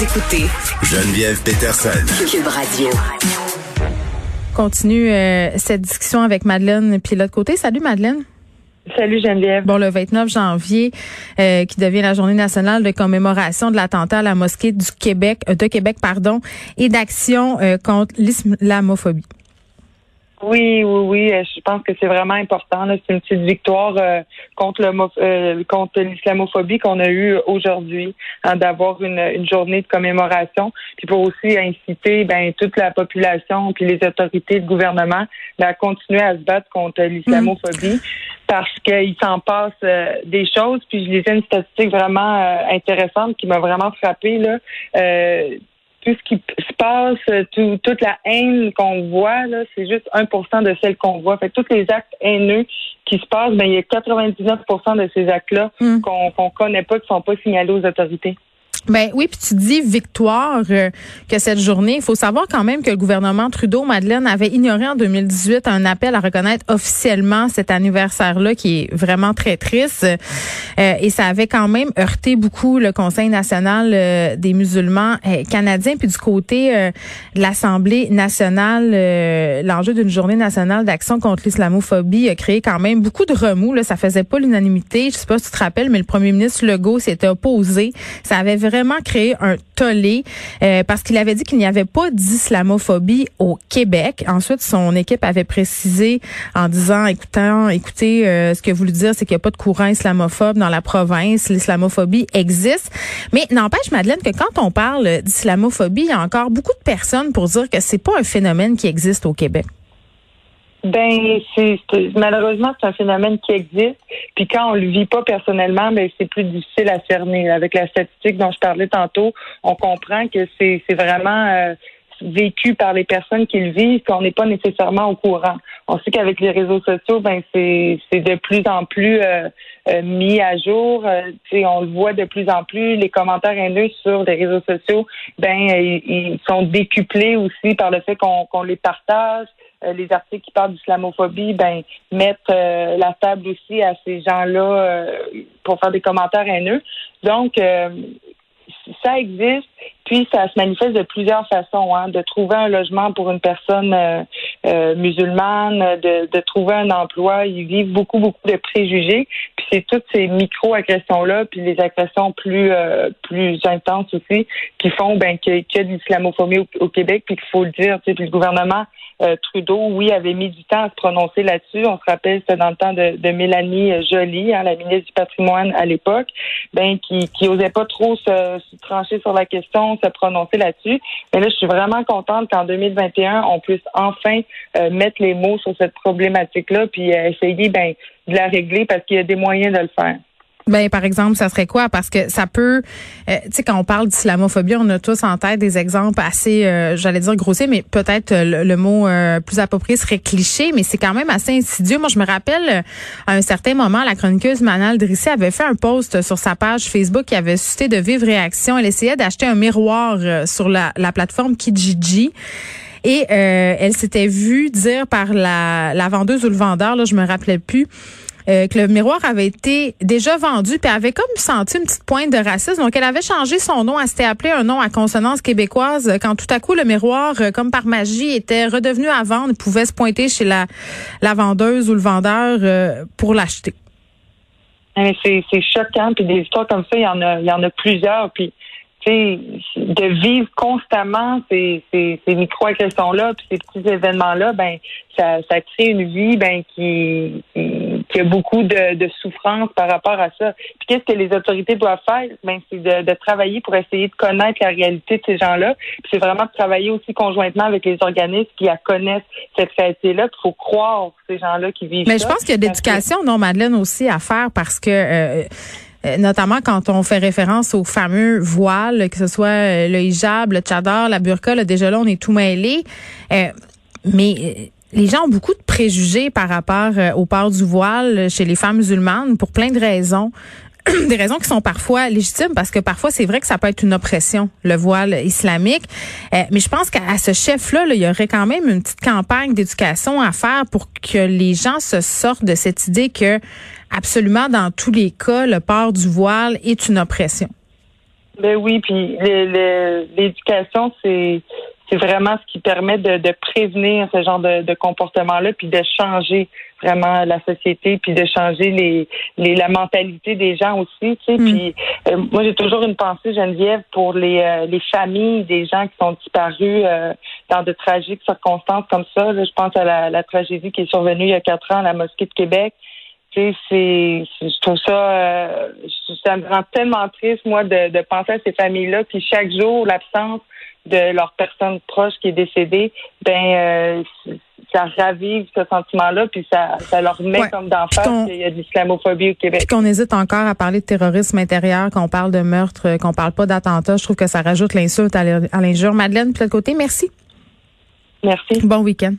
Vous écoutez Geneviève Peterson. Cube Radio. continue euh, cette discussion avec Madeleine puis l'autre côté. Salut Madeleine. Salut Geneviève. Bon, le 29 janvier, euh, qui devient la journée nationale de commémoration de l'attentat à la mosquée du Québec, euh, de Québec, pardon, et d'action euh, contre l'islamophobie. Oui, oui, oui. euh, Je pense que c'est vraiment important. C'est une petite victoire euh, contre le euh, contre l'islamophobie qu'on a eue aujourd'hui, hein, d'avoir une, une journée de commémoration, puis pour aussi inciter ben, toute la population puis les autorités de gouvernement ben, à continuer à se battre contre l'islamophobie. Parce qu'il s'en passe euh, des choses, puis je lisais une statistique vraiment euh, intéressante qui m'a vraiment frappée là. Tout ce qui se passe, euh, tout- toute la haine qu'on voit, là, c'est juste 1% de celle qu'on voit. Fait que tous les actes haineux qui se passent, ben, il y a 99% de ces actes-là Mm. qu'on qu'on connaît pas, qui sont pas signalés aux autorités. Ben oui, puis tu dis victoire euh, que cette journée. Il faut savoir quand même que le gouvernement Trudeau, Madeleine, avait ignoré en 2018 un appel à reconnaître officiellement cet anniversaire-là qui est vraiment très triste. Euh, et ça avait quand même heurté beaucoup le Conseil national euh, des musulmans euh, canadiens. Puis du côté euh, de l'Assemblée nationale, l'enjeu d'une journée nationale d'action contre l'islamophobie a créé quand même beaucoup de remous. Là. Ça faisait pas l'unanimité. Je sais pas si tu te rappelles, mais le premier ministre Legault s'était opposé. Ça avait vraiment créé un tollé euh, parce qu'il avait dit qu'il n'y avait pas d'islamophobie au Québec. Ensuite, son équipe avait précisé en disant, écoutant, écoutez, euh, ce que vous voulez dire, c'est qu'il n'y a pas de courant islamophobe dans la province. L'islamophobie existe. Mais n'empêche, Madeleine, que quand on parle d'islamophobie, il y a encore beaucoup de personnes pour dire que c'est pas un phénomène qui existe au Québec. Ben, c'est malheureusement c'est un phénomène qui existe. Puis quand on le vit pas personnellement, ben c'est plus difficile à cerner. Avec la statistique dont je parlais tantôt, on comprend que c'est vraiment euh, vécu par les personnes qui le vivent, qu'on n'est pas nécessairement au courant. On sait qu'avec les réseaux sociaux, ben c'est de plus en plus euh, euh, mis à jour. Euh, on le voit de plus en plus. Les commentaires haineux sur les réseaux sociaux, ben euh, ils, ils sont décuplés aussi par le fait qu'on les partage. Euh, les articles qui parlent d'islamophobie, ben mettent euh, la table aussi à ces gens-là euh, pour faire des commentaires haineux. Donc euh, ça existe, puis ça se manifeste de plusieurs façons. Hein, de trouver un logement pour une personne euh, euh, musulmane, de, de trouver un emploi. Ils vivent beaucoup, beaucoup de préjugés. Puis c'est toutes ces micro-agressions-là, puis les agressions plus euh, plus intenses aussi, qui font ben, qu'il y a de l'islamophobie au, Québec, puis qu'il faut le dire. Puis le gouvernement euh, Trudeau, oui, avait mis du temps à se prononcer là-dessus. On se rappelle, c'était dans le temps de, de Mélanie euh, Joly, hein, la ministre du patrimoine à l'époque, ben qui, qui osait pas trop se, se trancher sur la question, se prononcer là-dessus. Mais là, je suis vraiment contente qu'en 2021, on puisse enfin euh, mettre les mots sur cette problématique-là, puis euh, essayer ben, de la régler parce qu'il y a des moyens de le faire. Ben par exemple, ça serait quoi? Parce que ça peut, euh, tu sais, quand on parle d'islamophobie, on a tous en tête des exemples assez, j'allais dire grossiers, mais peut-être le, mot plus approprié serait cliché, mais c'est quand même assez insidieux. Moi, je me rappelle à un certain moment, la chroniqueuse Manal Drissé avait fait un post sur sa page Facebook qui avait suscité de vives réactions. Elle essayait d'acheter un miroir sur la, la plateforme Kijiji. Et euh, elle s'était vue dire par la, la vendeuse ou le vendeur, là, je me rappelais plus, euh, que le miroir avait été déjà vendu, puis avait comme senti une petite pointe de racisme. Donc, elle avait changé son nom. Elle s'était appelé un nom à consonance québécoise. euh, Quand tout à coup, le miroir, euh, comme par magie, était redevenu à vendre, pouvait se pointer chez la, la vendeuse ou le vendeur euh, pour l'acheter. C'est choquant, puis des histoires comme ça, il y en a, il y en a plusieurs, puis de vivre constamment ces, ces, ces micro-agressions-là, puis ces petits événements-là, ben ça, ça crée une vie ben qui, qui, qui a beaucoup de, de souffrance par rapport à ça. Puis qu'est-ce que les autorités doivent faire? Ben c'est de, de travailler pour essayer de connaître la réalité de ces gens-là. Puis c'est vraiment de travailler aussi conjointement avec les organismes qui la connaissent cette réalité-là. Il faut croire ces gens-là qui vivent Mais ça. je pense qu'il y a de l'éducation, non, Madeleine, aussi à faire parce que... euh, notamment quand on fait référence aux fameux voiles, que ce soit le hijab, le tchadar, la burqa, là, déjà là, on est tout mêlé. mais les gens ont beaucoup de préjugés par rapport au port du voile chez les femmes musulmanes pour plein de raisons. des raisons qui sont parfois légitimes parce que parfois c'est vrai que ça peut être une oppression le voile islamique euh, mais je pense qu'à ce chef là, il y aurait quand même une petite campagne d'éducation à faire pour que les gens se sortent de cette idée que absolument dans tous les cas le port du voile est une oppression. Ben oui, puis l'éducation c'est c'est vraiment ce qui permet de, de prévenir ce genre de, de comportement-là, puis de changer vraiment la société, puis de changer les, les la mentalité des gens aussi. Tu sais. Mm. Puis euh, moi, j'ai toujours une pensée, Geneviève, pour les, euh, les familles des gens qui sont disparus euh, dans de tragiques circonstances comme ça. je pense à la, la, tragédie qui est survenue il y a quatre ans à la mosquée de Québec. Tu sais, je trouve ça, ça me rend tellement triste, moi, de, de penser à ces familles-là. Puis chaque jour, l'absence de leur personne proche qui est décédée, ben euh, ça ravive ce sentiment-là, puis ça, ça leur met comme d'en face qu'il y a de l'islamophobie au Québec. Puis qu'on hésite encore à parler de terrorisme intérieur, qu'on parle de meurtre, euh, qu'on parle pas d'attentat. Je trouve que ça rajoute l'insulte à l'injure. Madeleine, de l'autre côté, merci. Merci. Bon week-end.